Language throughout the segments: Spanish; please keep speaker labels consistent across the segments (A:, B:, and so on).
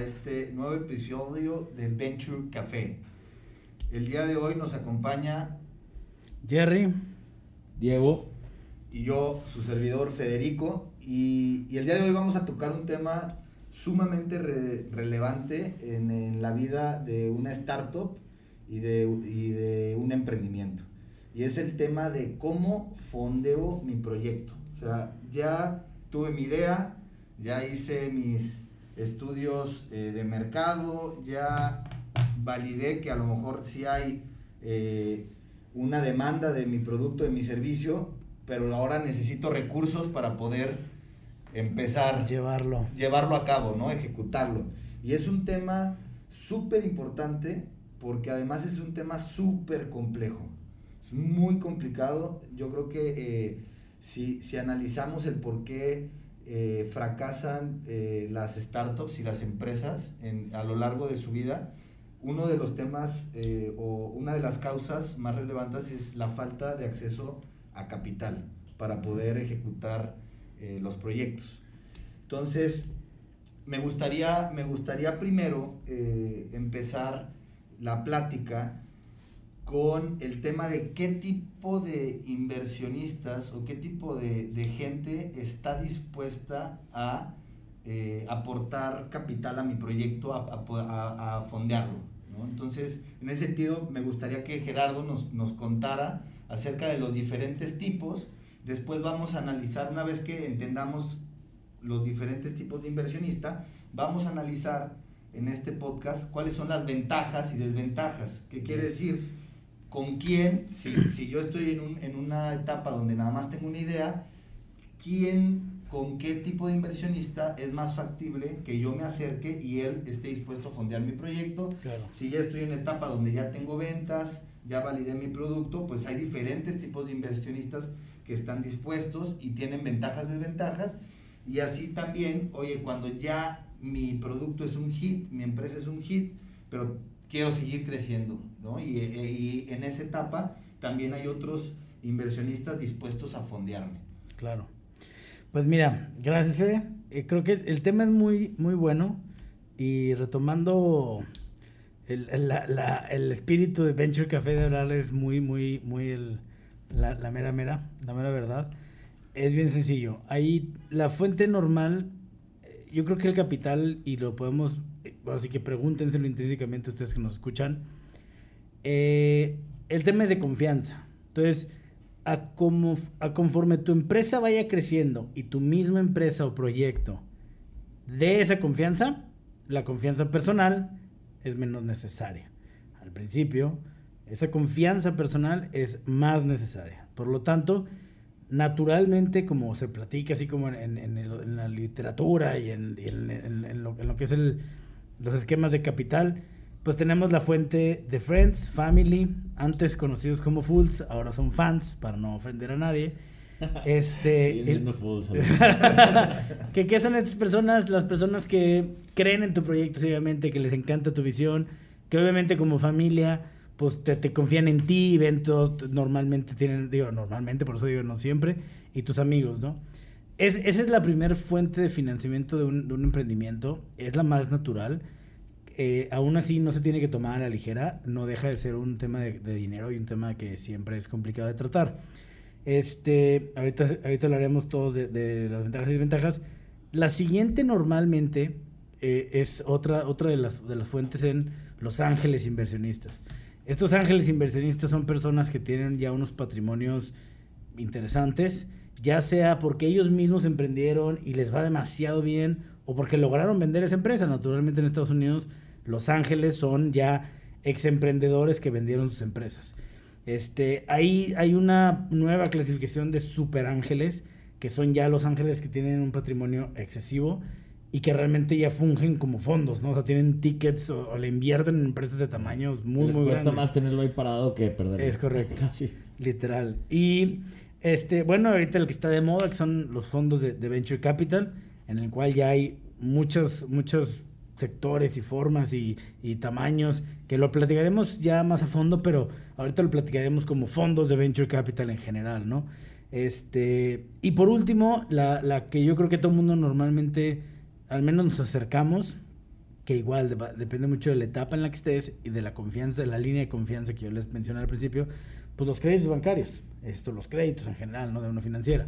A: a este nuevo episodio de Venture Café. El día de hoy nos acompaña
B: Jerry,
C: Diego
A: y yo, su servidor Federico. Y, y el día de hoy vamos a tocar un tema sumamente re- relevante en, en la vida de una startup y de, y de un emprendimiento. Y es el tema de cómo fondeo mi proyecto. O sea, ya tuve mi idea, ya hice mis estudios eh, de mercado, ya validé que a lo mejor sí hay eh, una demanda de mi producto, de mi servicio, pero ahora necesito recursos para poder empezar
B: llevarlo.
A: llevarlo a cabo, ¿no? Ejecutarlo. Y es un tema súper importante porque además es un tema súper complejo. Es muy complicado. Yo creo que eh, si, si analizamos el por qué eh, fracasan eh, las startups y las empresas en- a lo largo de su vida, uno de los temas eh, o una de las causas más relevantes es la falta de acceso a capital para poder ejecutar los proyectos. Entonces, me gustaría, me gustaría primero empezar la plática con el tema de qué tipo de inversionistas o qué tipo de, de gente está dispuesta a eh, aportar capital a mi proyecto, a, a fondearlo. ¿no? Entonces, en ese sentido, me gustaría que Gerardo nos, nos contara acerca de los diferentes tipos. Después vamos a analizar, una vez que entendamos los diferentes tipos de inversionista, vamos a analizar en este podcast cuáles son las ventajas y desventajas. ¿Qué quiere decir? ¿Con quién? Si, si yo estoy en, un- en una etapa donde nada más tengo una idea, ¿quién, con qué tipo de inversionista es más factible que yo me acerque y él esté dispuesto a fondear mi proyecto?
B: Claro.
A: Si ya estoy en una etapa donde ya tengo ventas, ya validé mi producto, pues hay diferentes tipos de inversionistas que están dispuestos y tienen ventajas, desventajas. Y así también, oye, cuando ya mi producto es un hit, mi empresa es un hit, pero quiero seguir creciendo, ¿no? Y, e- y en esa etapa también hay otros inversionistas dispuestos a fondearme.
B: Claro. Pues mira, gracias Fede. Eh, creo que el tema es muy, muy bueno y retomando el, el- la- la- el espíritu de Venture Café de hablar es muy, muy, muy el, la, la mera, mera, la mera verdad. Es bien sencillo. Ahí la fuente normal, eh, yo creo que el capital, y lo podemos, así que pregúntenselo intrínsecamente ustedes que nos escuchan, eh, el tema es de confianza. Entonces, a, como, a conforme tu empresa vaya creciendo y tu misma empresa o proyecto de esa confianza, la confianza personal es menos necesaria. Al principio, esa confianza personal es más necesaria. Por lo tanto, naturalmente, como se platica, así como en, en- la literatura y en, lo, en lo que es el, los esquemas de capital, pues tenemos la fuente de Friends, Family, antes conocidos como Fools, ahora son fans, para no ofender a nadie. Este, el-
C: fools,
B: ¿Qué, qué son estas personas? Las personas que creen en tu proyecto, obviamente, que les encanta tu visión, que obviamente como familia, pues te, te confían en ti, ven todo, normalmente tienen, digo, normalmente, por eso digo no siempre, y tus amigos, ¿no? Es, esa es la primera fuente de financiamiento de un, de un emprendimiento, es la más natural. Eh, aún así no se tiene que tomar a la ligera, no deja de ser un tema de, de dinero y un tema que siempre es complicado de tratar. Este, ahorita, ahorita hablaremos todos de, de las ventajas y desventajas. La siguiente normalmente eh, es otra, otra de, las, de las fuentes en Los Ángeles Inversionistas. Estos ángeles inversionistas son personas que tienen ya unos patrimonios interesantes, ya sea porque ellos mismos emprendieron y les va demasiado bien o porque lograron vender esa empresa. Naturalmente en Estados Unidos Los Ángeles son ya ex emprendedores que vendieron sus empresas. Este, ahí hay una nueva clasificación de super ángeles, que son ya los ángeles que tienen un patrimonio excesivo y que realmente ya fungen como fondos, ¿no? O sea, tienen tickets o, o le invierten en empresas de tamaños muy,
C: Les
B: muy
C: cuesta
B: grandes.
C: más tenerlo ahí parado que perderlo.
B: Es correcto.
C: Sí.
B: Literal. Y este, bueno, ahorita el que está de moda, son los fondos de, Venture Capital, en el cual ya hay muchos, muchos sectores y formas y, tamaños, que lo platicaremos ya más a fondo, pero ahorita lo platicaremos como fondos de Venture Capital en general, ¿no? Este, y por último, la, la que yo creo que todo el mundo normalmente, al menos nos acercamos, que igual de- depende mucho de la etapa en la que estés y de la confianza, de la línea de confianza que yo les mencioné al principio, pues los créditos bancarios, esto, los créditos en general, no de una financiera.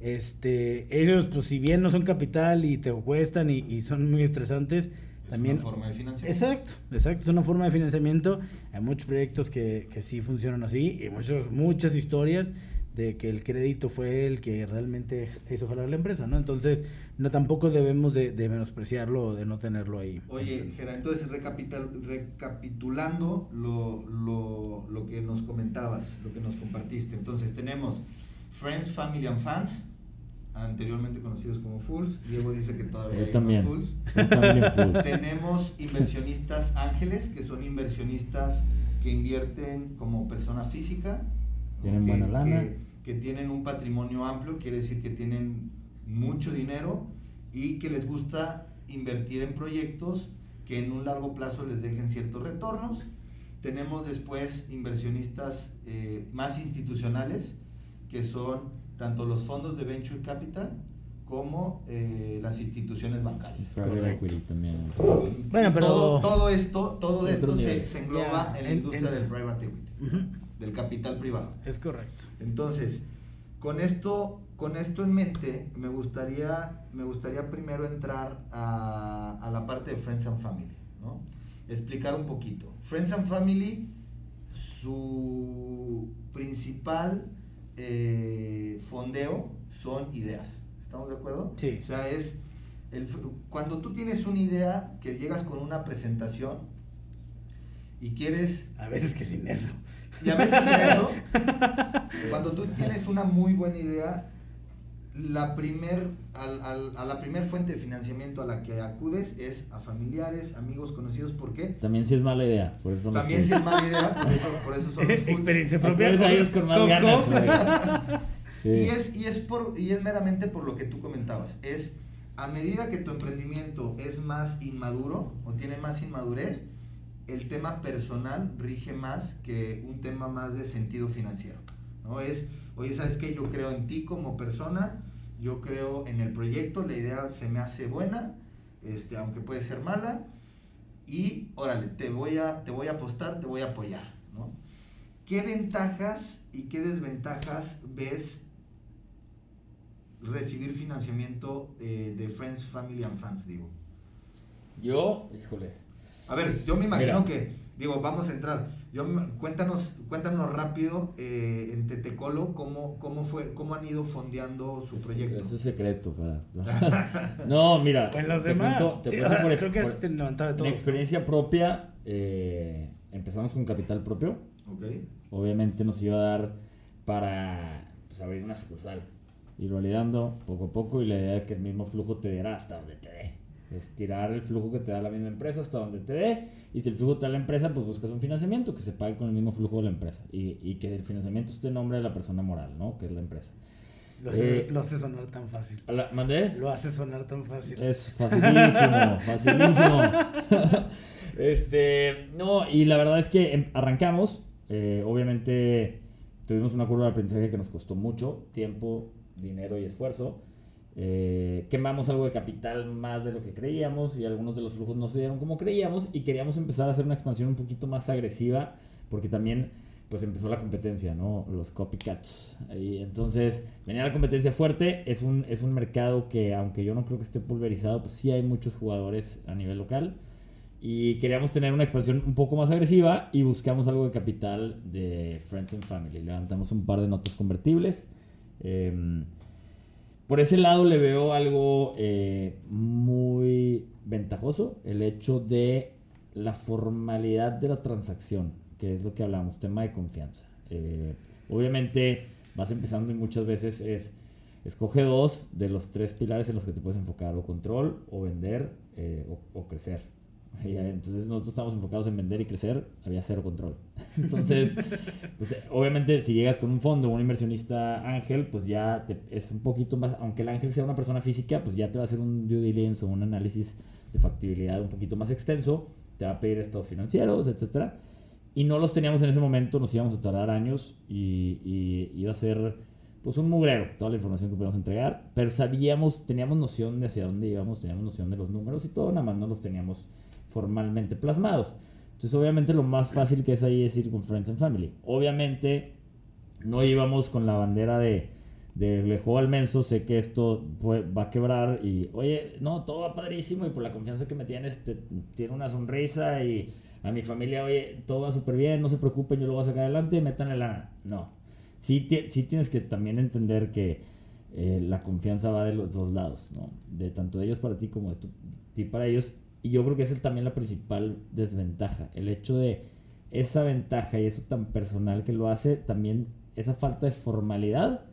B: Este, ellos, pues si bien no son capital y te cuestan y, y son muy estresantes,
A: Es
B: también...
A: una forma de financiamiento.
B: Exacto, exacto, es una forma de financiamiento. Hay muchos proyectos que, que sí funcionan así y muchos, muchas historias de que el crédito fue el que realmente hizo jalar la empresa, ¿no? Entonces, no tampoco debemos de, de menospreciarlo o de no tenerlo ahí.
A: Oye, Gera, entonces recapital- recapitulando lo, lo, lo que nos comentabas, lo que nos compartiste. Entonces tenemos Friends, Family and Fans, anteriormente conocidos como Fools. Diego dice que todavía
C: Yo
A: hay
C: también.
A: Fools. Tenemos inversionistas ángeles, que son inversionistas que invierten como persona física.
C: Tienen
A: que-
C: buena lana.
A: Que, que tienen un patrimonio amplio, quiere decir que tienen mucho dinero y que les gusta invertir en proyectos que en un largo plazo les dejen ciertos retornos. Tenemos después inversionistas eh, más institucionales, que son tanto los fondos de Venture Capital como eh, las instituciones bancarias.
C: Private
B: Correcto.
C: equity también.
B: Bueno, pero-
A: Todo, todo esto, todo esto se, se engloba
B: Ya,
A: en la industria
B: en-
A: del private equity,
B: Ujú,
A: del capital privado.
B: Es correcto.
A: Entonces, con esto, con esto en mente, me gustaría, me gustaría primero entrar a, a la parte de Friends and Family, ¿no? Explicar un poquito. Friends and Family, su principal eh, fondeo son ideas. ¿Estamos de acuerdo?
B: Sí.
A: O sea, es el, cuando tú tienes una idea que llegas con una presentación y quieres
B: A veces que sin eso.
A: Y a veces sin eso, cuando tú tienes una muy buena idea, la primer, al- al- a la primer fuente de financiamiento a la que acudes es a familiares, amigos, conocidos. ¿Por qué?
C: También si es mala idea. Por eso
A: También si
C: Fools.
A: es mala idea, por eso, por eso son los.
B: Experiencia propia.
C: Con más ganas, güey. Sí.
A: Y es, y, es por, y es meramente por lo que tú comentabas. Es a medida que tu emprendimiento es más inmaduro o tiene más inmadurez, el tema personal rige más que un tema más de sentido financiero. ¿no? Es, oye, ¿sabes qué? Yo creo en ti como persona, yo creo en el proyecto, la idea se me hace buena, este, aunque puede ser mala, y órale, te voy a, te voy a apostar, te voy a apoyar. ¿no? ¿Qué ventajas y qué desventajas ves recibir financiamiento eh, de Friends, Family and Fans, digo?
C: Yo, híjole.
A: A ver, yo me imagino
C: Mira.
A: que, digo, vamos a entrar. Yo, cuéntanos, cuéntanos rápido eh, en Tetecolo cómo, cómo fue, cómo han ido fondeando su proyecto.
C: Eso es secreto para. No, mira.
B: Pues los
C: te
B: demás.
C: cuento- te
B: Sí,
C: cuento por
B: creo que
C: por-
B: es levantado de todo.
C: Mi experiencia propia, eh, empezamos con capital propio.
A: Ok.
C: Obviamente nos iba a dar para pues, abrir una sucursal. Ir validando poco a poco y la idea es que el mismo flujo te diera hasta donde te dé. Estirar el flujo que te da la misma empresa hasta donde te dé. Y si el flujo te da la empresa, pues buscas un financiamiento que se pague con el mismo flujo de la empresa. Y, y que el financiamiento esté en nombre de la persona moral, ¿no? Que es la empresa.
B: Lo hace,
C: Eh,
B: lo hace sonar tan fácil.
C: La- ¿Mandé?
B: Lo hace sonar tan fácil.
C: Es facilísimo, facilísimo. este, no, y la verdad es que em- arrancamos. eh, obviamente tuvimos una curva de aprendizaje que nos costó mucho tiempo, dinero y esfuerzo. Eh, quemamos algo de capital más de lo que creíamos y algunos de los flujos no se dieron como creíamos y queríamos empezar a hacer una expansión un poquito más agresiva porque también pues empezó la competencia, ¿no? Los copycats. Y entonces venía la competencia fuerte, es un, es un mercado que aunque yo no creo que esté pulverizado, pues sí hay muchos jugadores a nivel local. Y queríamos tener una expansión un poco más agresiva y buscamos algo de capital de Friends and Family. Levantamos un par de notas convertibles. Em, por ese lado le veo algo eh, muy ventajoso, el hecho de la formalidad de la transacción, que es lo que hablamos, tema de confianza. Eh, obviamente vas empezando y muchas veces es, escoge dos de los tres pilares en los que te puedes enfocar, o control, o vender, eh, o, o crecer. Entonces nosotros estamos enfocados en vender y crecer, había cero control. Entonces, pues, obviamente si llegas con un fondo, un inversionista ángel, pues ya te- es un poquito más, aunque el ángel sea una persona física, pues ya te va a hacer un due diligence o un análisis de factibilidad un poquito más extenso, te va a pedir estados financieros, etcétera. Y no los teníamos en ese momento, nos íbamos a tardar años y, y iba a ser pues un mugrero toda la información que podíamos entregar, pero sabíamos, teníamos noción de hacia dónde íbamos, teníamos noción de los números y todo, nada más no los teníamos formalmente plasmados. Entonces, obviamente, lo más fácil que es ahí es ir con Friends and Family. Obviamente, no íbamos con la bandera de, de le juego al menso, sé que esto va a quebrar y, oye, no, todo va padrísimo y por la confianza que me tienes, te, tiene una sonrisa y a mi familia, oye, todo va súper bien, no se preocupen, yo lo voy a sacar adelante, métanle la... No, sí, sí tienes que también entender que eh, la confianza va de los dos lados, ¿no? De tanto de ellos para ti como de ti para ellos. Y yo creo que es también la principal desventaja, el hecho de esa ventaja y eso tan personal que lo hace, también esa falta de formalidad.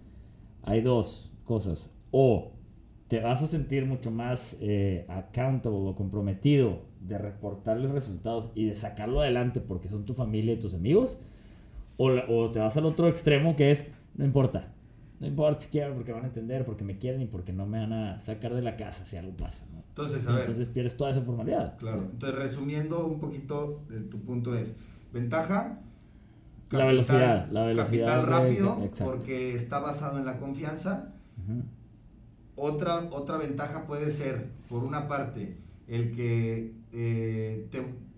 C: Hay dos cosas. O te vas a sentir mucho más eh, accountable o comprometido de reportarles resultados y de sacarlo adelante porque son tu familia y tus amigos. O, o te vas al otro extremo que es, no importa, no importa si quiero porque van a entender, porque me quieren y porque no me van a sacar de la casa si algo pasa.
A: Entonces, a ver,
C: Entonces pierdes toda esa formalidad.
A: Claro. Entonces, resumiendo un poquito, eh, tu punto es, ventaja.
C: la velocidad, la velocidad.
A: Capital rápido, porque está basado en la confianza. otra, otra ventaja puede ser, por una parte, el que eh,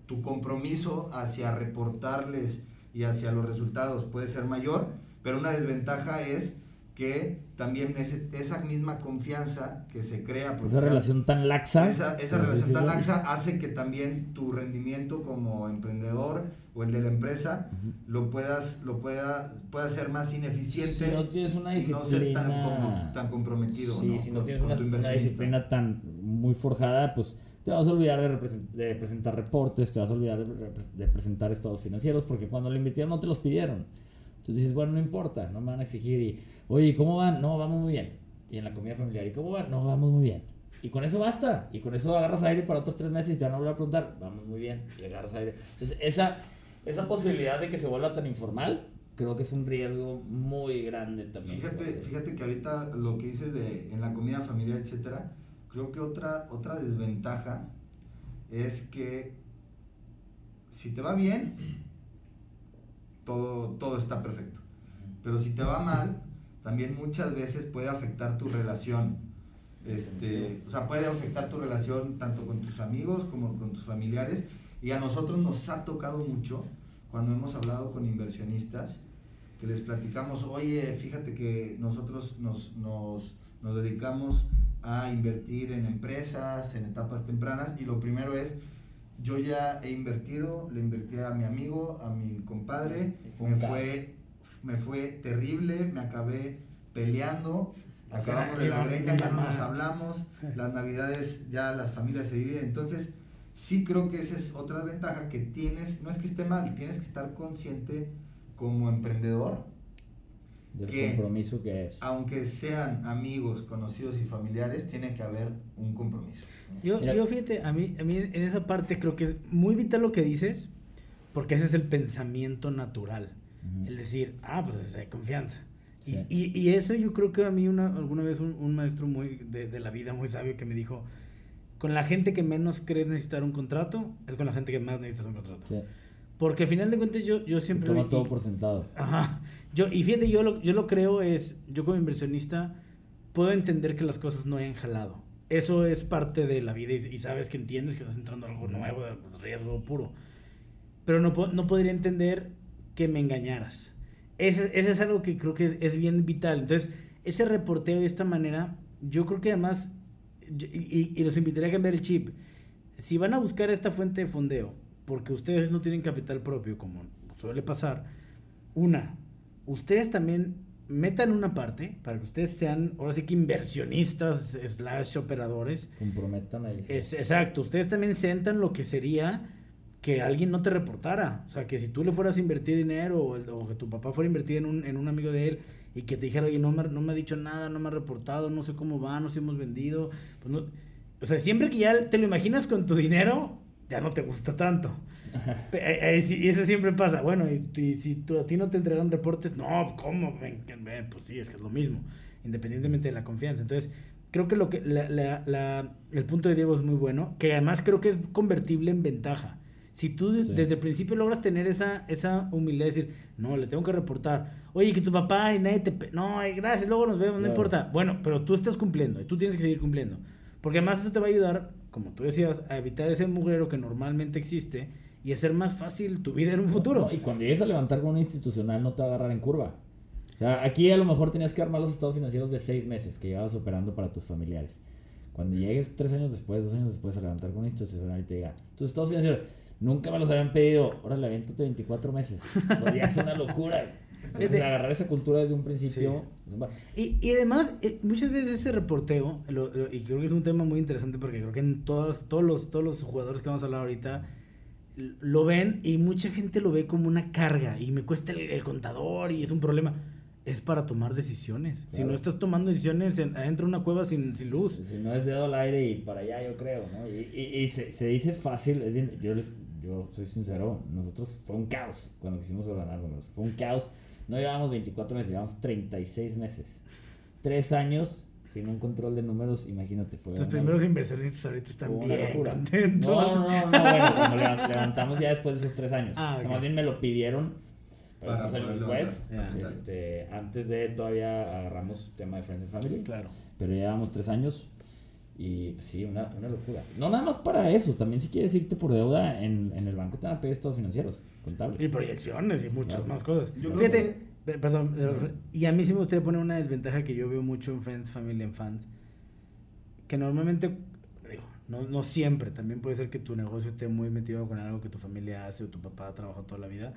A: tu compromiso hacia reportarles y hacia los resultados puede ser mayor, pero una desventaja es que también esa misma confianza que se crea.
C: Pues, esa relación tan laxa.
A: Esa, relación tan laxa hace que también tu rendimiento como emprendedor o el de la empresa lo puedas lo pueda, pueda ser más ineficiente.
C: Si no tienes una disciplina.
A: no ser tan, comprometido.
C: Sí, si no tienes una, disciplina tan muy forjada, pues te vas a olvidar de, presentar reportes, te vas a olvidar de, presentar estados financieros, porque cuando lo invirtieron no te los pidieron. Dices, bueno, no importa, no me van a exigir y Oye, ¿cómo van? No, vamos muy bien. Y en la comida familiar, ¿y cómo van? No, vamos muy bien. Y con eso basta. Y con eso agarras aire para otros tres meses y ya no voy a preguntar. Vamos muy bien. Y agarras aire. Entonces, esa, esa posibilidad de que se vuelva tan informal, creo que es un riesgo muy grande también.
A: Fíjate, fíjate que ahorita lo que dices de en la comida familiar, etcétera, creo que otra, otra desventaja es que si te va bien, todo, está perfecto. Pero si te va mal, también muchas veces puede afectar tu relación. Este, o sea, puede afectar tu relación tanto con tus amigos como con tus familiares. Y a nosotros nos ha tocado mucho cuando hemos hablado con inversionistas, que les platicamos, oye, fíjate que nosotros nos, nos, nos dedicamos a invertir en empresas, en etapas tempranas, y lo primero es, yo ya he invertido, le invertí a mi amigo, a mi compadre, me fue me fue terrible, me acabé peleando, acabamos de la greña, ya no nos hablamos, las navidades ya las familias se dividen, entonces sí creo que esa es otra ventaja que tienes, no es que esté mal, tienes que estar consciente como emprendedor
C: del compromiso que es.
A: Aunque sean amigos, conocidos y familiares, tiene que haber un compromiso.
B: Yo, yo fíjate, a mí, a mí en esa parte creo que es muy vital lo que dices, porque ese es el pensamiento natural. El decir, ah, pues hay confianza. Y, y, eso yo creo que a mí una, alguna vez un, maestro muy de, de, la vida muy sabio que me dijo, con la gente que menos crees necesitar un contrato, es con la gente que más necesitas un contrato. Porque al final de cuentas yo, yo siempre...
C: Toma todo por sentado.
B: Ajá. Yo, y fíjate, yo lo, yo lo creo es, yo como inversionista puedo entender que las cosas no hayan jalado. Eso es parte de la vida y, sabes que entiendes que estás entrando a algo nuevo, riesgo puro. Pero no, no podría entender que me engañaras. Ese, ese es algo que creo que es, bien vital. Entonces, ese reporteo de esta manera, yo creo que además, y, y, los invitaría a cambiar el chip, si van a buscar esta fuente de fondeo, porque ustedes no tienen capital propio, como suele pasar, una, ustedes también metan una parte para que ustedes sean, ahora sí que inversionistas, slash operadores.
C: Comprometan ahí.
B: Es, exacto, ustedes también sentan lo que sería que alguien no te reportara. O sea, que si tú le fueras a invertir dinero o, que tu papá fuera a invertir en un, en un, amigo de él y que te dijera, oye, no me, no me ha dicho nada, no me ha reportado, no sé cómo va, no sé si hemos vendido. Pues no, o sea, siempre que ya te lo imaginas con tu dinero, ya no te gusta tanto. y eso siempre pasa. Bueno, y, si tú, a ti no te entregan reportes, no, ¿cómo? Pues sí, es que es lo mismo, independientemente de la confianza. Entonces, creo que, lo que la, la, el punto de Diego es muy bueno, que además creo que es convertible en ventaja. Si tú desde el principio logras tener esa, esa humildad de decir, no, le tengo que reportar. Oye, que tu papá y nadie te... No, gracias, luego nos vemos, no importa. Bueno, pero tú estás cumpliendo y tú tienes que seguir cumpliendo. Porque además eso te va a ayudar como tú decías, a evitar ese mugrero que normalmente existe y hacer más fácil tu vida en un futuro.
C: No, y cuando llegues a levantar con una institucional no te va a agarrar en curva. O sea, aquí a lo mejor tenías que armar los estados financieros de seis meses que llevabas operando para tus familiares. Cuando llegues tres años después, dos años después a levantar con una institucional y te diga, tus estados financieros nunca me los habían pedido, órale, aviéntate 24 meses. Pues ya es una locura. Entonces,
B: Fíjate.
C: agarrar esa cultura desde un principio.
B: Y, y además, eh, muchas veces ese reporteo, lo- lo- y creo que es un tema muy interesante porque creo que en todos, todos, los, todos los jugadores que vamos a hablar ahorita lo ven y mucha gente lo ve como una carga y me cuesta el, el contador y es un problema. Es para tomar decisiones. Si
C: Claro.
B: no estás tomando decisiones en- adentro de una cueva sin, sin luz.
C: Si no es dedo al aire y para allá, yo creo, ¿no? Y, y- y se, se dice fácil, es bien, yo, les, yo soy sincero, nosotros fue un caos cuando quisimos ordenar números. Fue un caos. No llevábamos 24 meses, llevábamos 36 meses. Tres años sin un control de números, imagínate, fue
B: Tus primeros inversionistas ahorita están bien
C: locura.
B: contentos.
C: No, no, no, no, bueno, cuando levan- levantamos ya después de esos tres años.
B: Ah,
C: O sea, más bien me lo pidieron, pero
A: Para
C: estos años después.
A: Ya.
C: este, antes de todavía agarramos tema de Friends and Family.
B: Claro.
C: Pero ya llevamos tres años y pues, sí, una, una locura. No nada más para eso, también si quieres irte por deuda en, en el banco te van a pedir estados financieros, contables.
B: Y proyecciones y muchas
C: Claro.
B: más cosas.
A: Yo
B: Fíjate, pe- perdón, eh, y a mí sí me gustaría poner una desventaja que yo veo mucho en Friends, Family and Fans, que normalmente, digo, no, no siempre, también puede ser que tu negocio esté muy metido con algo que tu familia hace o tu papá ha trabajado toda la vida,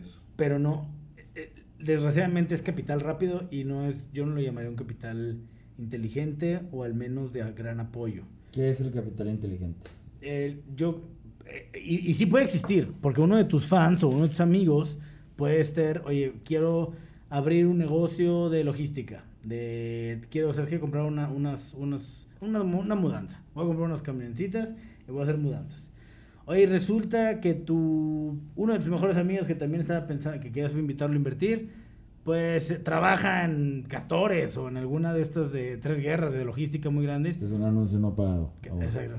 A: Eso.
B: pero no, eh, desgraciadamente es capital rápido y no es, yo no lo llamaría un capital inteligente o al menos de gran apoyo.
C: ¿Qué es el capital inteligente?
B: Eh, yo eh, y, y sí puede existir, porque uno de tus fans o uno de tus amigos puede estar, oye, quiero abrir un negocio de logística, de quiero, sabes que comprar una, unas, unas, una, mu- una mudanza, voy a comprar unas camioncitas y voy a hacer mudanzas. Oye, resulta que tu uno de tus mejores amigos que también estaba pensando que quieras invitarlo a invertir, pues eh, trabaja en Castores o en alguna de estas de tres guerras de logística muy grandes.
C: Este es un anuncio no pagado.
B: Exacto.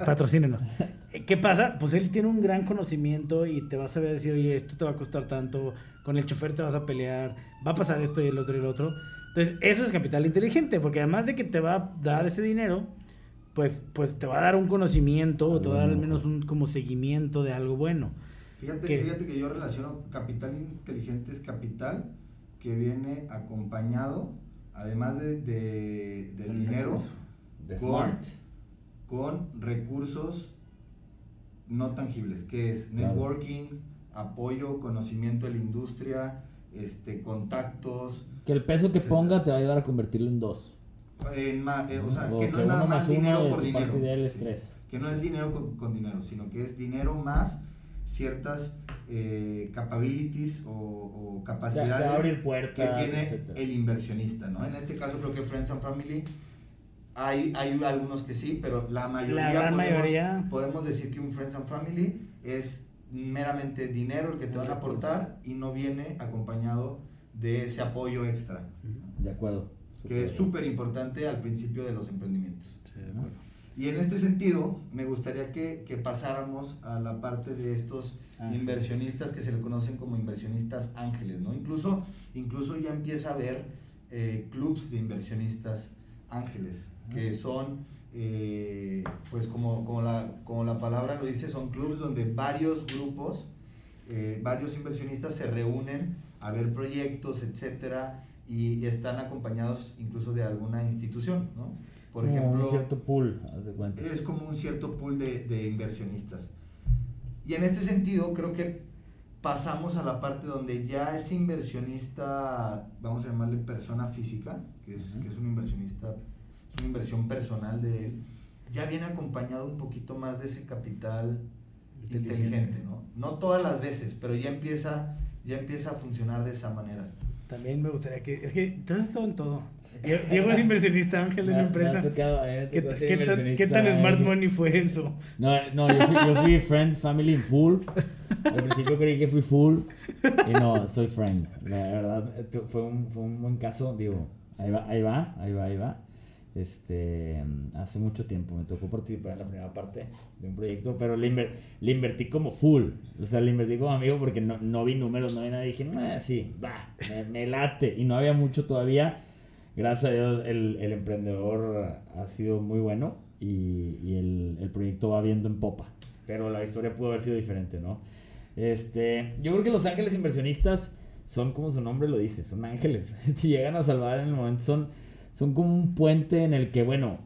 B: Patrocínenos. Eh, ¿Qué pasa? Pues él tiene un gran conocimiento y te va a saber decir, oye, esto te va a costar tanto, con el chofer te vas a pelear, va a pasar esto y el otro y el otro. Entonces, eso es capital inteligente, porque además de que te va a dar ese dinero, pues, pues te va a dar un conocimiento o te va a dar al menos un como seguimiento de algo bueno.
A: Fíjate,
B: ¿Qué?
A: fíjate que yo relaciono capital inteligente es capital que viene acompañado, además de, de- del dinero,
B: recurso.
C: De
A: con-
C: Smart.
A: con recursos no tangibles, que es
C: Claro.
A: networking, apoyo, conocimiento de la industria, este, contactos,
C: Que el peso que
A: Etcétera.
C: ponga te va a ayudar a convertirlo en dos.
A: en ma- eh, o sea,
C: O
A: que no es nada más
C: más
A: dinero por dinero. Sí. Que no es dinero con, con dinero, sino que es dinero más ciertas eh, capabilities o, o capacidades
C: va a abrir
A: que
C: puertas,
A: tiene
C: etcétera.
A: el inversionista, ¿no? En este caso creo que Friends and Family hay, hay algunos que sí, pero la mayoría,
B: La
A: podemos,
B: mayoría.
A: podemos decir que un Friends and Family es meramente dinero el que te van a aportar y no viene acompañado de ese apoyo extra,
C: De acuerdo.
A: que es súper importante al principio de los emprendimientos.
B: Sí, de acuerdo.
A: Y en este sentido, me gustaría que, que pasáramos a la parte de estos
B: Ángeles.
A: inversionistas que se le conocen como inversionistas ángeles, ¿no? Incluso, incluso ya empieza a haber eh, clubs de inversionistas ángeles, que son, eh, pues como, como, la, como la palabra lo dice, son clubs donde varios grupos, eh, varios inversionistas se reúnen a ver proyectos, etcétera, y están acompañados incluso de alguna institución, ¿no? Por
C: Como
A: ejemplo,
C: un cierto pool, de
A: es como un cierto pool de, de inversionistas. Y en este sentido, creo que pasamos a la parte donde ya ese inversionista, vamos a llamarle persona física, que es,
C: Ujú.
A: que es un inversionista, es una inversión personal de él, ya viene acompañado un poquito más de ese capital inteligente, ¿no? No todas las veces, pero ya empieza, ya empieza a funcionar de esa manera.
B: También me gustaría que. Es que tú has estado en todo. Die- Diego es inversionista ángel una
C: ha- me
B: empresa.
C: tocado- me
B: ¿Qué, tan, qué tan smart money fue eso?
C: No, no yo, fui, yo fui friend, family in full. Al principio creí que fui full. Y no, soy friend. La verdad, fue un, fue un buen caso. Digo, ahí va, ahí va, ahí va, ahí va. Este, hace mucho tiempo me tocó participar en la primera parte de un proyecto, pero le, inver- le invertí como full. O sea, le invertí como amigo porque no, no vi números, no vi nada. Dije, "Ah, sí, va, me, me late. Y no había mucho todavía. Gracias a Dios, el, el emprendedor ha sido muy bueno. y, y el, el proyecto va viendo en popa. Pero la historia pudo haber sido diferente, ¿no? Este, yo creo que los ángeles inversionistas son como su nombre lo dice, son ángeles. si llegan a salvar en el momento, son, son como un puente en el que, bueno,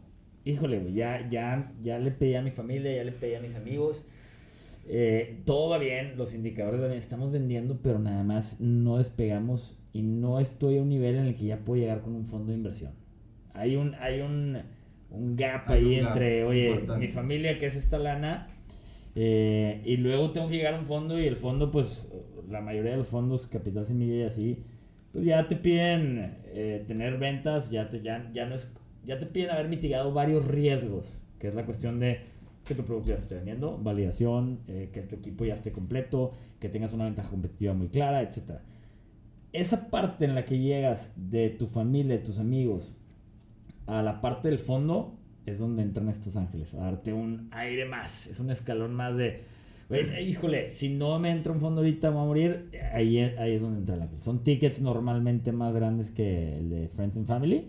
C: híjole, güey, ya, ya, ya le pedí a mi familia, ya le pedí a mis amigos. eh, todo va bien, los indicadores van bien, estamos vendiendo, pero nada más no despegamos y no estoy a un nivel en el que ya puedo llegar con un fondo de inversión. Hay un, hay un, un gap
A: Hay
C: ahí
A: un gap
C: entre, oye,
A: importante.
C: mi familia, que es esta lana, eh, y luego tengo que llegar a un fondo y el fondo, pues, la mayoría de los fondos, Capital Semilla y así, pues ya te piden eh, tener ventas, ya, te, ya, ya, no es, ya te piden haber mitigado varios riesgos, que es la cuestión de que tu producto ya esté vendiendo, validación, eh, que tu equipo ya esté completo, que tengas una ventaja competitiva muy clara, etc. Esa parte en la que llegas de tu familia, de tus amigos, a la parte del fondo, es donde entran estos ángeles, a darte un aire más, es un escalón más de, eh, híjole, si no me entra un fondo ahorita, voy a morir, ahí, es- ahí es donde entra el ángel. Son tickets normalmente más grandes que el de Friends and Family,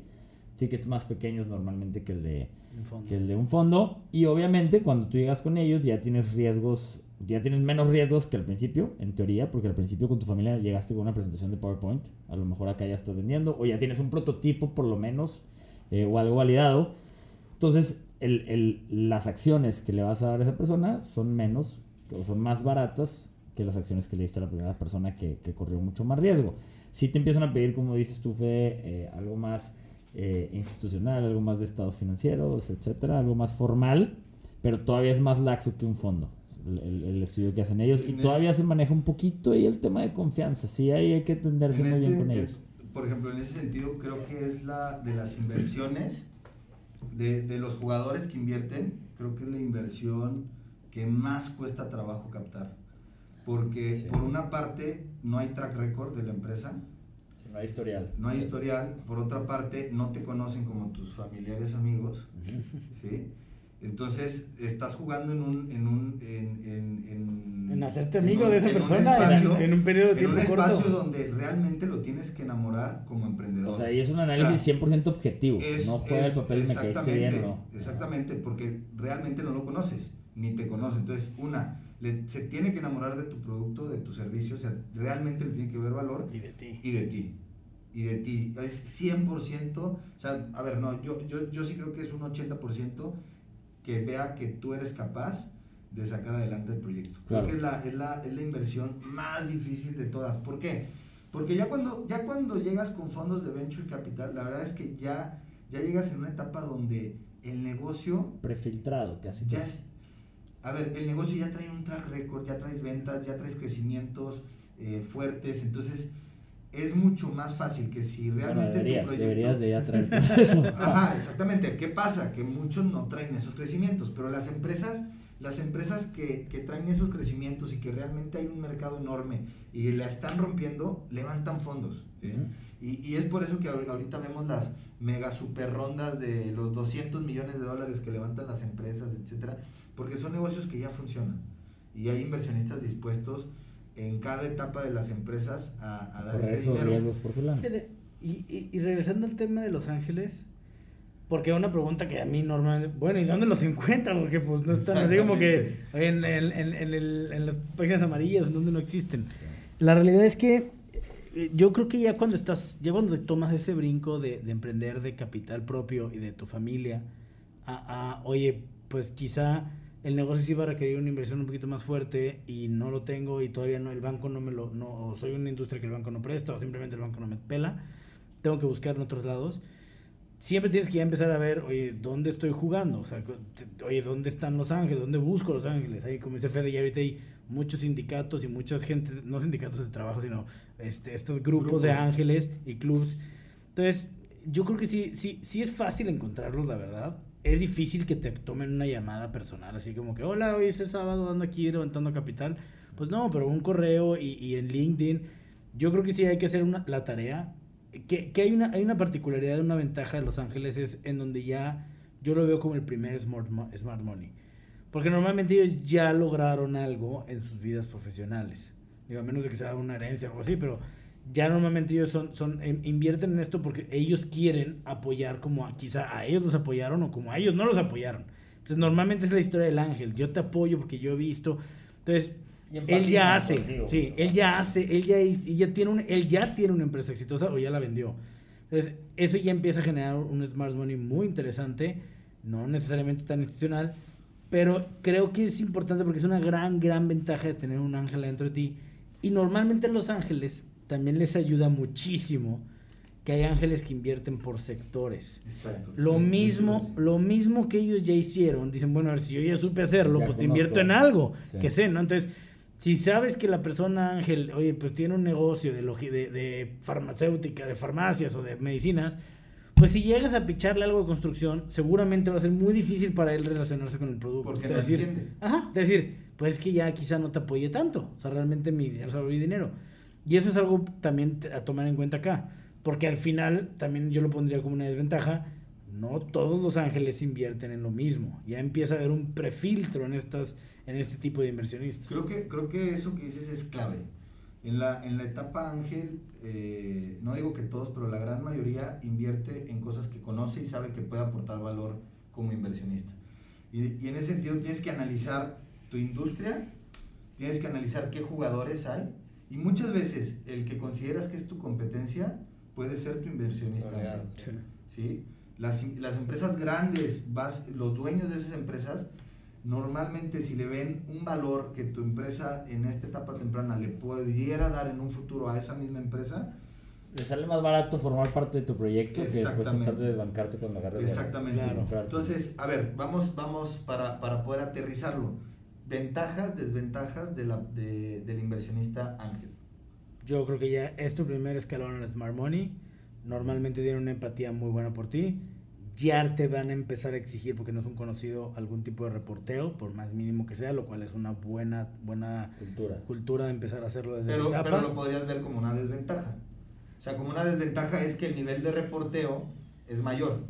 C: tickets más pequeños normalmente que el de
B: fondo.
C: que el de un fondo. Y obviamente cuando tú llegas con ellos ya tienes riesgos, ya tienes menos riesgos que al principio, en teoría, porque al principio con tu familia llegaste con una presentación de PowerPoint. A lo mejor acá ya estás vendiendo o ya tienes un prototipo por lo menos eh, o algo validado. Entonces el- el- las acciones que le vas a dar a esa persona son menos o son más baratas que las acciones que le diste a la primera persona que, que corrió mucho más riesgo. Si te empiezan a pedir, como dices tú, Fede, eh, algo más eh, institucional, algo más de estados financieros, etcétera, algo más formal, pero todavía es más laxo que un fondo. El, estudio que hacen ellos y
A: el-
C: todavía se maneja un poquito ahí el tema de confianza. Sí, ahí hay que entenderse
A: En
C: muy bien
A: este,
C: con ellos.
A: Por ejemplo, en ese sentido, creo que es la de las inversiones de, de los jugadores que invierten, creo que es la inversión que más cuesta trabajo captar. Porque
C: Sí.
A: por una parte no hay track record de la empresa,
C: no hay historial.
A: no hay historial, por otra parte no te conocen como tus familiares amigos, ¿sí? Entonces estás jugando en un... En, un, en, en, en,
B: En hacerte
A: en
B: amigo
A: un-
B: de esa
A: en un
B: persona en-
A: espacio-
B: en un periodo de
A: en un
B: tiempo corto.
A: espacio donde realmente lo tienes que enamorar como emprendedor.
C: O sea, y es un análisis
A: O sea,
C: 100% objetivo.
A: Es-
C: no juega
A: es-
C: el papel me caíste bien no.
A: Exactamente, porque realmente no lo conoces, ni te conoce. Entonces, una, le- se tiene que enamorar de tu producto, de tu servicio, o sea, realmente le tiene que ver valor
B: Y de ti.
A: y de ti. Y de ti. Es 100%, o sea, a ver, no, yo, yo, yo sí creo que es un 80% que vea que tú eres capaz de sacar adelante el proyecto.
C: Claro.
A: Creo que es la, es, la, es la inversión más difícil de todas. ¿Por qué? Porque ya cuando, ya cuando llegas con fondos de venture capital, la verdad es que ya, ya llegas en una etapa donde el negocio
C: Prefiltrado casi.
A: ya
C: casi.
A: es- a ver, el negocio ya trae un track record, ya traes ventas, ya traes crecimientos eh, fuertes, entonces es mucho más fácil que si
C: Bueno,
A: realmente tu
C: deberías,
A: proyecto-
C: deberías de ya traer todo eso.
A: Ajá, exactamente. ¿Qué pasa? Que muchos no traen esos crecimientos, pero las empresas, las empresas que, que traen esos crecimientos y que realmente hay un mercado enorme y la están rompiendo, levantan fondos. ¿eh? Y, y es por eso que ahor- ahorita vemos las mega super rondas de los 200 millones de dólares que levantan las empresas, etcétera, porque son negocios que ya funcionan y hay inversionistas dispuestos en cada etapa de las empresas a, a dar
C: Correr
A: ese
C: esos
A: dinero.
C: riesgos por su.
B: Fede, Y, y, y regresando al tema de Los Ángeles, porque una pregunta que a mí normalmente, bueno, ¿y dónde los encuentran? Porque pues no están así como que en, en, en, en el- en las páginas amarillas, donde no existen. La realidad es que eh, yo creo que ya cuando estás, ya cuando tomas ese brinco de, de emprender de capital propio y de tu familia, a, a, oye, pues quizá el negocio sí va a requerir una inversión un poquito más fuerte y no lo tengo y todavía no, el banco no me lo, no, o soy una industria que el banco no presta o simplemente el banco no me pela, tengo que buscar en otros lados. Siempre tienes que ya empezar a ver, oye, ¿dónde estoy jugando? O sea, oye, ¿dónde están Los Ángeles? ¿Dónde busco Los Ángeles? Ahí, como dice Fede, ya ahorita hay muchos sindicatos y mucha gente, no sindicatos de trabajo, sino este, estos grupos, de
A: Grupos.
B: ángeles y clubs. Entonces, yo creo que sí, sí, sí es fácil encontrarlos, la verdad. Es difícil que te tomen una llamada personal, así como que, hola, hoy es el sábado, ando aquí levantando capital. Pues no, pero un correo y, y en LinkedIn, yo creo que sí hay que hacer una, la tarea. Que, que hay, una, hay una particularidad, una ventaja de Los Ángeles es en donde ya yo lo veo como el primer smart, smart money. Porque normalmente ellos ya lograron algo en sus vidas profesionales. Digo, a menos de que sea una herencia o algo así, pero ya normalmente ellos son, son em, invierten en esto porque ellos quieren apoyar como a, quizá a ellos los apoyaron o como a ellos no los apoyaron. Entonces normalmente es la historia del ángel, yo te apoyo porque yo he visto. Entonces, él ya hace, sí, él ya hace, él ya, él ya tiene un, él ya tiene una empresa exitosa o ya la vendió. Entonces, eso ya empieza a generar un smart money muy interesante, no necesariamente tan institucional, pero creo que es importante porque es una gran, gran ventaja de tener un ángel dentro de ti. Y normalmente los ángeles también les ayuda muchísimo que hay ángeles que invierten por sectores. Exacto. Lo mismo, lo mismo que ellos ya hicieron, dicen, bueno, a ver, si yo ya supe hacerlo, pues te invierto en algo, que sé, ¿no? Entonces, si sabes que la persona ángel, oye, pues tiene un negocio de, de, de farmacéutica, de farmacias o de medicinas, pues si llegas a picharle algo de construcción, seguramente va a ser muy difícil para él relacionarse con el producto.
A: Porque no
B: decir,
A: entiende.
B: Ajá, decir, pues es que ya quizá no te apoye tanto. O sea, realmente mi dinero, mi dinero. Y eso es algo también a tomar en cuenta acá. Porque al final, también yo lo pondría como una desventaja, no todos los ángeles invierten en lo mismo. Ya empieza a haber un prefiltro en estas en este tipo de inversionistas.
A: Creo que, creo que eso que dices es clave. En la, en la etapa ángel, eh, no digo que todos, pero la gran mayoría invierte en cosas que conoce y sabe que puede aportar valor como inversionista. Y, y en ese sentido tienes que analizar tu industria, tienes que analizar qué jugadores hay y muchas veces el que consideras que es tu competencia puede ser tu inversionista. ¿sí? Las, las empresas grandes, vas, los dueños de esas empresas normalmente si le ven un valor que tu empresa en esta etapa temprana le pudiera dar en un futuro a esa misma empresa,
C: le sale más barato formar parte de tu proyecto que después tratar de desbancarte con la garra
A: Exactamente. Entonces, a ver, vamos, vamos para, para poder aterrizarlo. Ventajas, desventajas de la, de, del inversionista ángel.
B: Yo creo que ya es tu primer escalón en Smart Money. Normalmente tiene una empatía muy buena por ti ya te van a empezar a exigir, porque no es un conocido, algún tipo de reporteo, por más mínimo que sea, lo cual es una buena, buena
C: cultura,
B: cultura de empezar a hacerlo desde
A: pero, Pero lo podrías ver como una desventaja. O sea, como una desventaja es que el nivel de reporteo es mayor.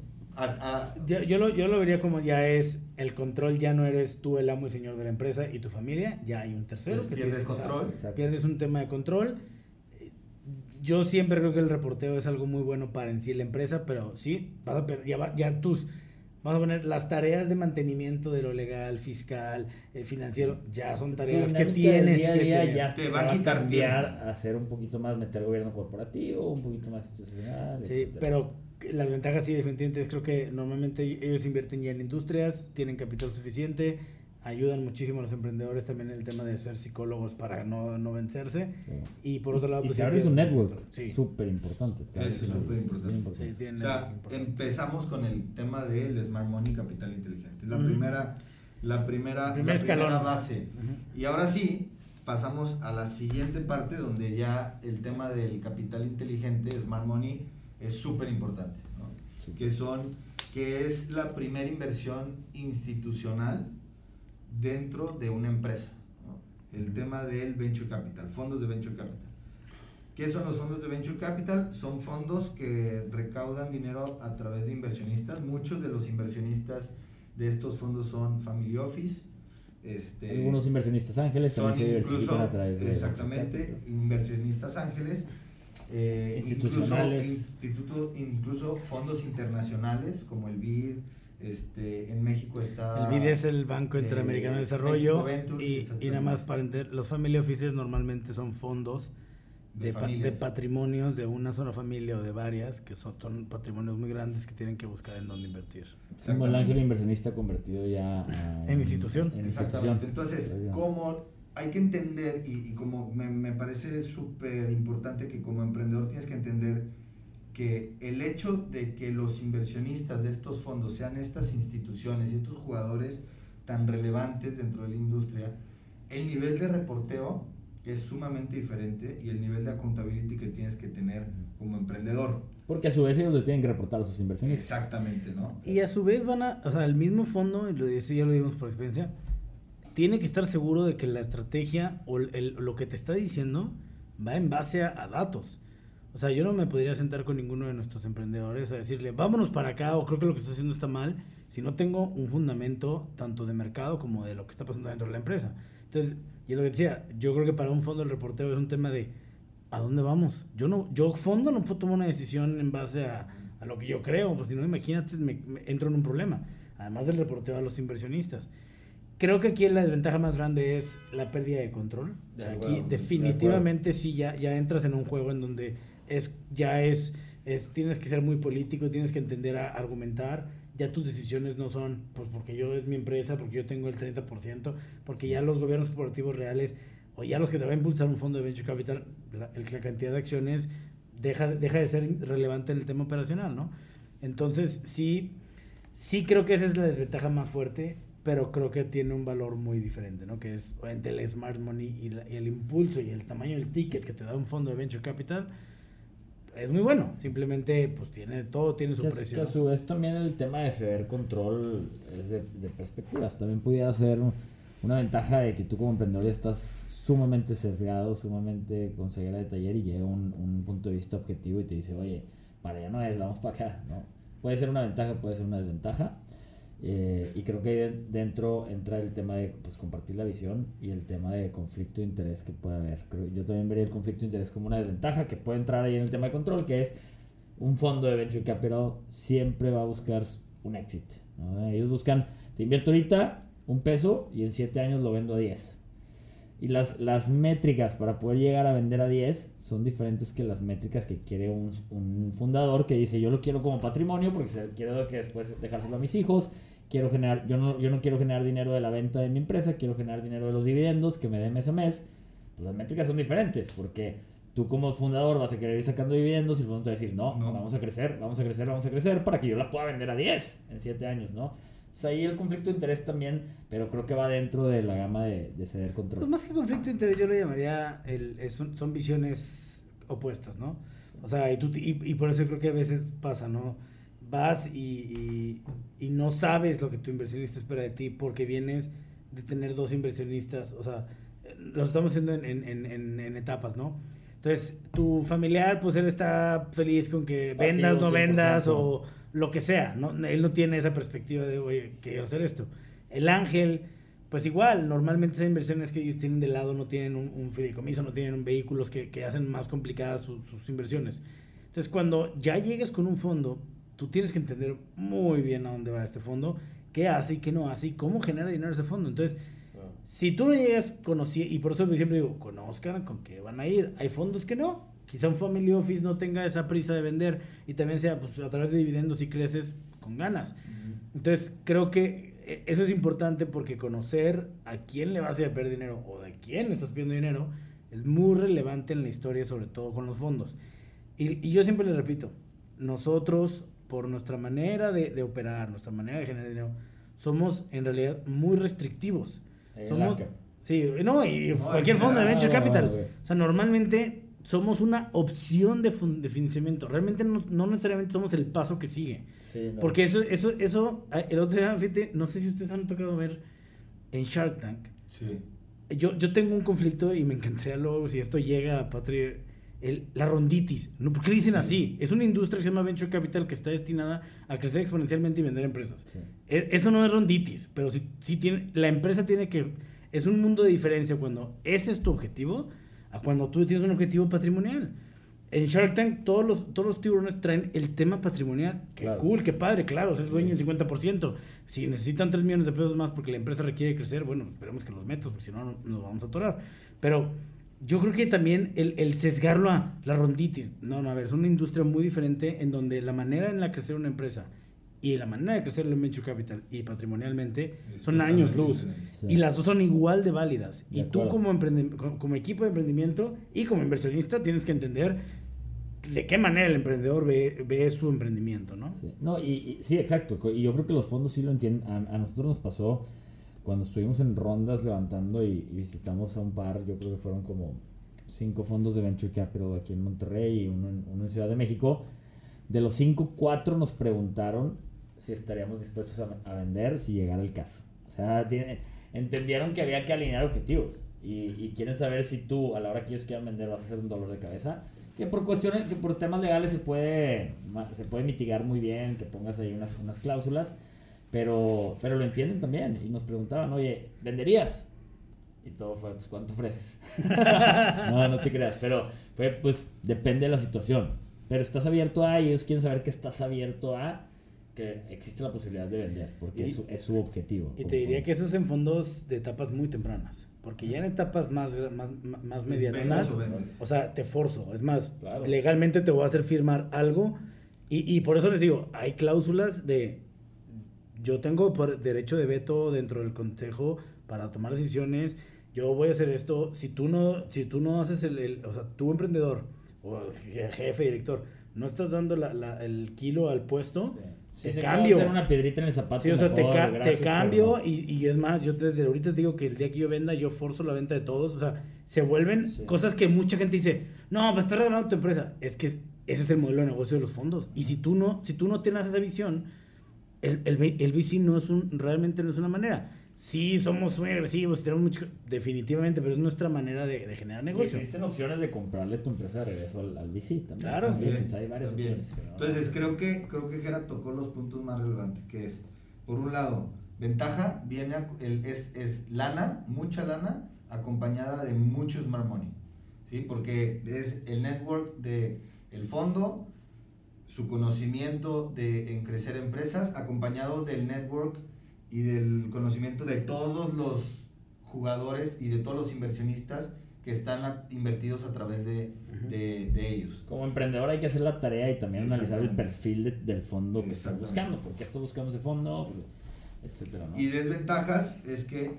B: Yo, lo, yo lo vería como ya es el control, ya no eres tú el amo y señor de la empresa y tu familia, ya hay un tercero.
A: que pierdes control.
B: pierdes un tema de control. Yo siempre creo que el reporteo es algo muy bueno para en sí la empresa, pero sí, vas a ya, ya tus, vamos a poner las tareas de mantenimiento de lo legal, fiscal, eh, financiero, ya son tareas que tienes
C: día
B: que
C: día ya te va a quitar cambiar a hacer un poquito más meter gobierno corporativo, un poquito más institucional,
B: Sí, pero las ventajas sí definitivamente es creo que normalmente ellos invierten ya en industrias, tienen capital suficiente, ayudan muchísimo a los emprendedores también en el tema de ser psicólogos para no, no vencerse. Y por otro lado,
C: pues... Y es un network súper importante.
A: Es súper importante. o sea, empezamos con el tema del Smart Money Capital Inteligente. La primera, la primera,
B: la primera
A: base. Y ahora sí, pasamos a la siguiente parte donde ya el tema del capital inteligente, Smart Money, es súper importante. ¿no? Que son, que es la primera inversión institucional dentro de una empresa. El tema del venture capital, fondos de venture capital. ¿Qué son los fondos de venture capital? Son fondos que recaudan dinero a través de inversionistas. Muchos de los inversionistas de estos fondos son family office. Este,
C: Algunos inversionistas ángeles también se diversifican a través de...
A: Exactamente, inversionistas ángeles. Eh,
C: institucionales.
A: Incluso, incluso fondos internacionales como el BID, este, en México está...
B: El BID es el Banco Interamericano de Desarrollo y, y, nada más para entender, los family offices normalmente son fondos de, de, patrimonios de una sola familia o de varias, que son, patrimonios muy grandes que tienen que buscar en dónde invertir.
C: Como el ángel inversionista convertido ya
B: en institución.
A: Exactamente. Entonces, como hay que entender, y, y como me, me parece súper importante que como emprendedor tienes que entender que el hecho de que los inversionistas de estos fondos sean estas instituciones y estos jugadores tan relevantes dentro de la industria, el nivel de reporteo es sumamente diferente y el nivel de accountability que tienes que tener como emprendedor.
C: Porque a su vez ellos le tienen que reportar a sus inversionistas.
A: Exactamente, ¿no?
B: Y a su vez van a, o sea, el mismo fondo, y lo decía, ya lo dimos por experiencia, tiene que estar seguro de que la estrategia o lo que te está diciendo va en base a datos. O sea, yo no me podría sentar con ninguno de nuestros emprendedores a decirle, vámonos para acá o creo que lo que está haciendo está mal, si no tengo un fundamento tanto de mercado como de lo que está pasando dentro de la empresa. Entonces, y lo que decía, yo creo que para un fondo el reportero es un tema de ¿a dónde vamos? Yo no, yo fondo no puedo tomar una decisión en base a, a lo que yo creo, porque si no, imagínate, me, me entro en un problema. Además del reporteo a los inversionistas. Creo que aquí la desventaja más grande es la pérdida de control.
C: De
B: aquí
C: acuerdo,
B: definitivamente sí ya, ya entras en un juego en donde es ya es, es tienes que ser muy político, tienes que entender a argumentar. Ya tus decisiones no son pues porque yo es mi empresa, porque yo tengo el 30%, porque ya los gobiernos corporativos reales o ya los que te va a impulsar un fondo de venture capital, la, la cantidad de acciones deja, deja de ser relevante en el tema operacional, ¿no? Entonces, sí, sí creo que esa es la desventaja más fuerte, pero creo que tiene un valor muy diferente, ¿no? Que es entre el smart money y, la- y el impulso y el tamaño del ticket que te da un fondo de venture capital. Es muy bueno, simplemente pues tiene todo tiene su
C: Que,
B: precio.
C: que a su vez también el tema de ceder control es de, de perspectivas. También pudiera ser un- una ventaja de que tú como emprendedor ya estás sumamente sesgado, sumamente con ceguera de taller y llega un, un punto de vista objetivo y te dice, oye, para allá no es, vamos para acá, ¿no? Puede ser una ventaja, puede ser una desventaja. Eh, y creo que dentro entra el tema de pues, compartir la visión y el tema de conflicto de interés que puede haber. Yo también vería el conflicto de interés como una desventaja que puede entrar ahí en el tema de control, que es un fondo de venture capital siempre va a buscar un. ¿no? Ellos buscan, te invierto ahorita un peso y en 7 años lo vendo a 10. Y las, las métricas para poder llegar a vender a 10 son diferentes que las métricas que quiere un, un fundador que dice yo lo quiero como patrimonio porque quiero que después dejárselo a mis hijos. Quiero generar, yo no, yo no quiero generar dinero de la venta de mi empresa, quiero generar dinero de los dividendos que me den mes a mes. Pues las métricas son diferentes porque tú como fundador vas a querer ir sacando dividendos y el fondo te va a decir, no,
A: No.
C: vamos a crecer, vamos a crecer, vamos a crecer para que yo la pueda vender a 10 en 7 años, ¿no? Entonces ahí el conflicto de interés también, pero creo que va dentro de la gama de, de ceder control.
B: Pues más que conflicto de interés, yo le llamaría, el, es un- son visiones opuestas, ¿no? O sea, y, tú, y, y por eso creo que a veces pasa, ¿no? Vas y, y, y no sabes lo que tu inversionista espera de ti porque vienes de tener dos inversionistas, o sea, eh, lo estamos haciendo en, en, en, en- etapas, ¿no? Entonces, tu familiar, pues él está feliz con que
C: Pasivo,
B: vendas, no
C: 100%.
B: vendas o lo que sea, ¿no? Él no tiene esa perspectiva de, oye, quiero hacer esto. El ángel, pues igual, normalmente esas inversiones que ellos tienen de lado no tienen un, un fideicomiso, no tienen vehículos que, que hacen más complicadas sus, sus inversiones. Entonces, cuando ya llegues con un fondo, tú tienes que entender muy bien a dónde va este fondo, qué hace y qué no hace y cómo genera dinero ese fondo. Entonces, si tú no llegas conocí y por eso siempre digo, conozcan con qué van a ir. Hay fondos que no. Quizá un family office no tenga esa prisa de vender y también sea pues, a través de dividendos y creces con ganas. Entonces, creo que eh, eso es importante porque conocer a quién le vas a ir a perder dinero o de quién le estás pidiendo dinero es muy relevante en la historia, sobre todo con los fondos. Y, y yo siempre les repito, nosotros, por nuestra manera de, de operar, nuestra manera de generar dinero, somos en realidad muy restrictivos.
C: El
B: Somos,
C: ARCA.
B: sí, no, y
A: No,
B: cualquier fondo de venture
C: no,
B: capital.
C: güey.
B: O sea, normalmente somos una opción de, de financiamiento. Realmente no, no necesariamente somos el paso que sigue.
C: Sí, no.
B: Porque eso, eso, eso, el otro día, fíjate, no sé si ustedes han tocado ver en Shark Tank.
A: Sí.
B: Yo, yo tengo un conflicto y me encantaría luego, si esto llega a Patria, el, la ronditis. ¿no? ¿Por qué le dicen así? Es una industria que se llama Venture Capital que está destinada a crecer exponencialmente y vender empresas.
C: Sí.
B: E- Eso no es ronditis, pero sí, sí tiene, la empresa tiene que... Es un mundo de diferencia cuando ese es tu objetivo a cuando tú tienes un objetivo patrimonial. En Shark Tank todos los, todos los tiburones traen el tema patrimonial. Qué
C: Claro.
B: cool, qué padre, claro, es dueño del 50%. Si necesitan 3 millones de pesos más porque la empresa requiere crecer, bueno, esperemos que los metas, porque si no nos vamos a atorar. Pero yo creo que también el, el sesgarlo a la ronditis. No, no, a ver, es una industria muy diferente en donde la manera en la que crecer una empresa y la manera de crecer el venture capital y patrimonialmente
A: Es
B: son años luz.
C: Sí.
B: Y las dos son igual de válidas.
C: De
B: y tú
C: acuerdo.
B: como, como, equipo de emprendimiento y como inversionista tienes que entender de qué manera el emprendedor ve, ve su emprendimiento, ¿no?
C: Sí. No, y, y- sí, exacto. Y yo creo que los fondos sí lo entienden. A, a nosotros nos pasó cuando estuvimos en rondas levantando y, y visitamos a un par, yo creo que fueron como cinco fondos de Venture Capital aquí en Monterrey y uno en, uno en Ciudad de México. De los cinco, cuatro nos preguntaron si estaríamos dispuestos a, a vender si llegara el caso. O sea, tiene- entendieron que había que alinear objetivos y, y quieren saber si tú, a la hora que ellos quieran vender, vas a hacer un dolor de cabeza. Que por cuestiones, que por temas legales se puede, se puede mitigar muy bien, que pongas ahí unas, unas cláusulas, pero, pero lo entienden también y nos preguntaban, oye, ¿venderías? Y todo fue, pues, ¿cuánto ofreces? no, no te creas, pero fue, pues, depende de la situación. Pero estás abierto a, y ellos quieren saber que estás abierto a que existe la posibilidad de vender, porque
B: Y-
C: es, su, es su objetivo.
B: Y te diría
C: fondo.
B: que eso es en fondos de etapas muy tempranas. Porque ya en etapas más, más, más, medianas,
A: ¿Vendes o
B: o sea, te forzo. Es más,
C: Claro.
B: legalmente te voy a hacer firmar algo. Y, y por eso les digo, hay cláusulas de... Yo tengo derecho de veto dentro del consejo para tomar decisiones. Yo voy a hacer esto. Si tú no, si tú no haces el, el- o sea, tú emprendedor o jefe, director, no estás dando la- la- el kilo al puesto,
C: Sí,
B: te
C: se
B: cambio.
C: hacer una piedrita en el zapato.
B: Sí, o sea, te,
C: mejor,
B: ca-
C: gracias,
B: te cambio
C: pero
B: y, y es más, yo desde ahorita te digo que el día que yo venda, yo forzo la venta de todos. O sea, se vuelven
C: Sí.
B: cosas que mucha gente dice, no, pues estás regalando tu empresa. Es que es- ese es el modelo de negocio de los fondos. Y si tú no, si tú no tienes esa visión, el, el, el VC no es un, realmente no es una manera. Sí, somos muy agresivos, tenemos mucho, definitivamente, pero es nuestra manera de, de generar
C: Y
B: negocio.
C: existen opciones de comprarle tu empresa de regreso al, al VC también.
B: Claro.
C: También, hay varias
A: también.
C: opciones.
A: Entonces creo que creo que Jera tocó los puntos más relevantes, que es, por un lado, ventaja viene a- el- es, es lana, mucha lana, acompañada de mucho smart money, ¿sí? Porque es el network de el fondo, su conocimiento de en crecer empresas, acompañado del network y del conocimiento de todos los jugadores y de todos los inversionistas que están a- invertidos a través de, de- de ellos.
C: Como emprendedor hay que hacer la tarea y también analizar el perfil de- del fondo que estás
A: Exactamente.
C: buscando. ¿Por qué estás buscando ese fondo? Etcétera, ¿no?
A: Y desventajas es que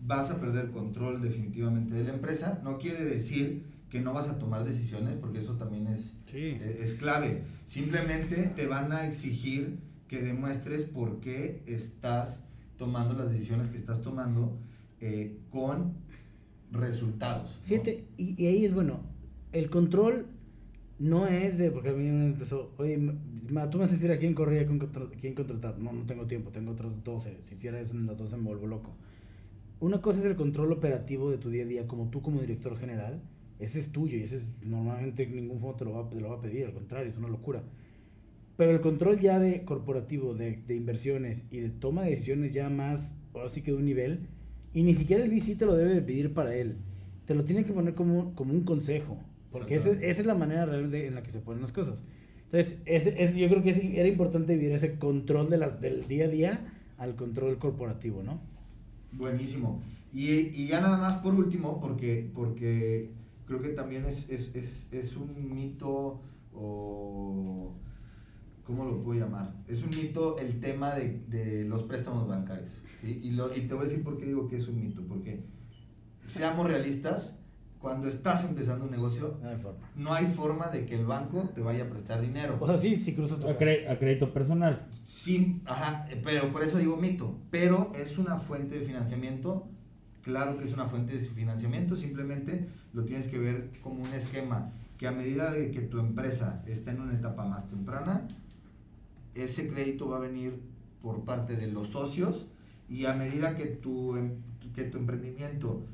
A: vas a perder control definitivamente de la empresa. No quiere decir que no vas a tomar decisiones, porque eso también es,
B: Sí.
A: eh, es clave. Simplemente te van a exigir que demuestres por qué estás tomando las decisiones que estás tomando eh, con resultados. ¿no?
B: Fíjate, y, y ahí es bueno, el control no es de, porque a mí me empezó, oye, ma, tú me vas a decir a quién corría, quién, contra- quién contratar. No, no tengo tiempo, tengo otros 12. Si hiciera eso en las 12 me vuelvo loco. Una cosa es el control operativo de tu día a día, como tú como director general, ese es tuyo y ese es, normalmente ningún fondo te lo, va, te lo va a pedir, al contrario, es una locura. Pero el control ya de corporativo, de, de inversiones y de toma de decisiones ya más, ahora sí que de un nivel, y ni siquiera el VC te lo debe de pedir para él. Te lo tiene que poner como, como un consejo. Porque ese-
A: Exactamente.
B: esa es la manera real de- en la que se ponen las cosas. Entonces, ese, ese- yo creo que es- era importante vivir ese control de las, del día a día al control corporativo, ¿no?
A: Buenísimo. Y, y ya nada más por último, porque, porque creo que también es, es, es, es un mito o... ¿Cómo lo puedo llamar? Es un mito el tema de, de los préstamos bancarios. ¿sí? Y, lo, y te voy a decir por qué digo que es un mito. Porque seamos realistas, cuando estás empezando un negocio,
B: No hay forma.
A: no hay forma de que el banco te vaya a prestar dinero.
B: O sea, sí, si cruzas tu
C: A, cre- a crédito personal.
A: Sí, ajá, pero por eso digo mito. Pero es una fuente de financiamiento. Claro que es una fuente de financiamiento. Simplemente lo tienes que ver como un esquema que a medida de que tu empresa está en una etapa más temprana, ese crédito va a venir por parte de los socios y a medida que tu, em- que tu emprendimiento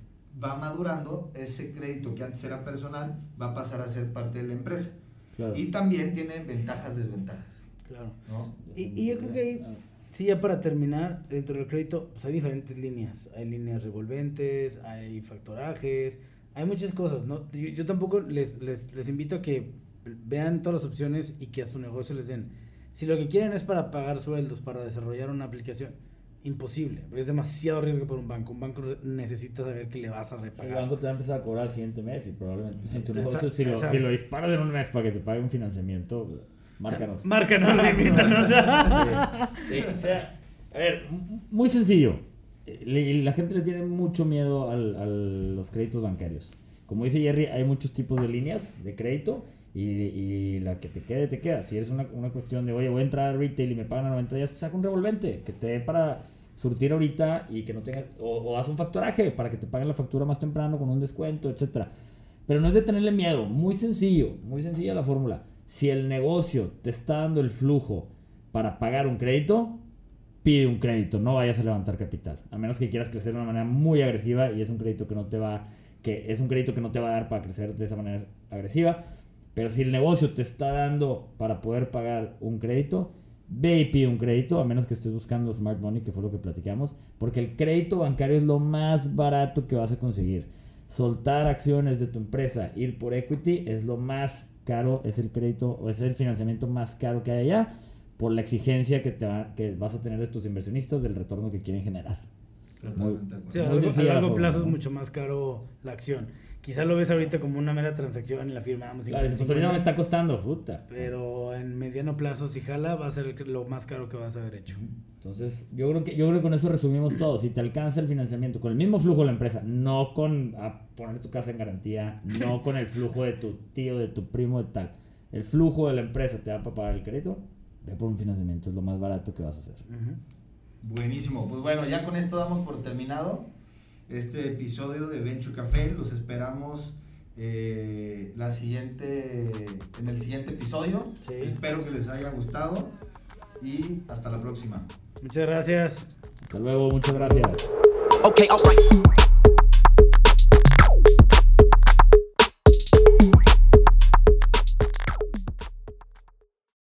A: va madurando, ese crédito que antes era personal va a pasar a ser parte de la empresa.
C: Claro.
A: Y también tiene ventajas, desventajas.
B: Claro.
A: ¿no?
B: Y, y yo creo que ahí, sí, ya para terminar, dentro del crédito, pues hay diferentes líneas. Hay líneas revolventes, hay factorajes, hay muchas cosas, ¿no? Yo, yo tampoco les, les, les invito a que vean todas las opciones y que a su negocio les den. Si lo que quieren es para pagar sueldos, para desarrollar una aplicación, imposible, porque es demasiado riesgo para un banco. Un banco necesita saber que le vas a
C: El
B: repagar.
C: banco te va a empezar a cobrar el siguiente mes y probablemente en tu negocio, si lo, si lo disparas en un mes para que te pague un financiamiento, márcanos.
B: Márcanos, invítanos.
C: Sí, o sea, a ver, muy sencillo. La gente le tiene mucho miedo al- a los créditos bancarios. Como dice Jerry, hay muchos tipos de líneas de crédito y, y la que te quede, te queda. Si es una, una cuestión de, oye, voy a entrar a retail y me pagan a 90 días, pues saca un revolvente que te dé para surtir ahorita y que no tenga, o, o haz un factoraje para que te paguen la factura más temprano con un descuento, etcétera. Pero no es de tenerle miedo, muy sencillo, muy sencilla la fórmula. Si el negocio te está dando el flujo para pagar un crédito, pide un crédito, no vayas a levantar capital. A menos que quieras crecer de una manera muy agresiva y es un crédito que no te va que es un crédito que no te va a dar para crecer de esa manera agresiva, pero si el negocio te está dando para poder pagar un crédito, ve y pide un crédito, a menos que estés buscando Smart Money, que fue lo que platicamos, porque el crédito bancario es lo más barato que vas a conseguir. Soltar acciones de tu empresa, ir por equity, es lo más caro, es el crédito o es el financiamiento más caro que hay allá, por la exigencia que, te va- que vas a tener de tus inversionistas del retorno que quieren generar. Muy-.
B: Sí, a
C: Muy
B: largo, a plazo es mucho más caro la acción. Quizá lo ves ahorita como una mera transacción y la firmamos.
C: Claro, pues ahorita me está costando, puta.
B: Pero en mediano plazo, si jala, va a ser lo más caro que vas a haber hecho.
C: Entonces, yo creo que yo creo que con eso resumimos todo. Si te alcanza el financiamiento con el mismo flujo de la empresa, no con a poner tu casa en garantía, no con el flujo de tu tío, de tu primo, de tal. El flujo de la empresa te da para pagar el crédito, ve por un financiamiento, es lo más barato que vas a hacer.
B: Ujú.
A: Buenísimo. Pues bueno, ya con esto damos por terminado este episodio de Venture Café. Los esperamos eh, la siguiente, en el siguiente episodio.
B: Sí.
A: Espero que les haya gustado y hasta la próxima.
B: Muchas gracias.
C: Hasta luego, muchas gracias.
D: Okay.